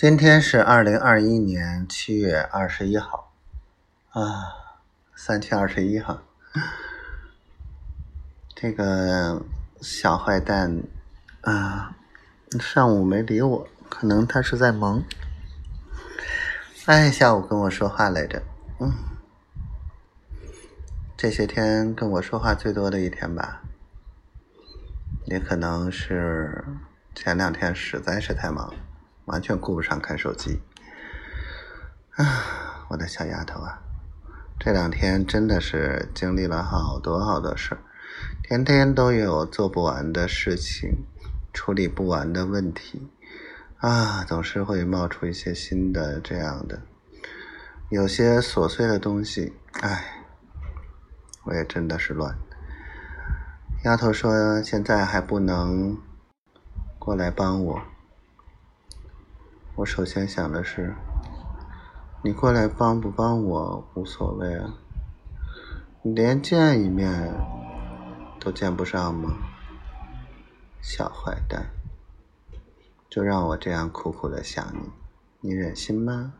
今天是二零二一年七月二十一号，啊，三七二十一号，这个小坏蛋啊，上午没理我，可能他是在忙。哎，下午跟我说话来着，嗯，这些天跟我说话最多的一天吧，也可能是前两天实在是太忙。完全顾不上看手机，啊，我的小丫头啊，这两天真的是经历了好多好多事儿，天天都有做不完的事情，处理不完的问题，啊，总是会冒出一些新的这样的，有些琐碎的东西，唉，我也真的是乱。丫头说现在还不能过来帮我。我首先想的是，你过来帮不帮我无所谓啊，你连见一面都见不上吗？小坏蛋，就让我这样苦苦的想你，你忍心吗？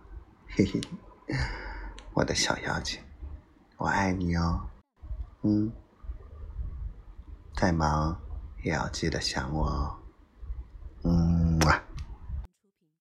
嘿嘿，我的小妖精，我爱你哦，嗯，再忙也要记得想我哦，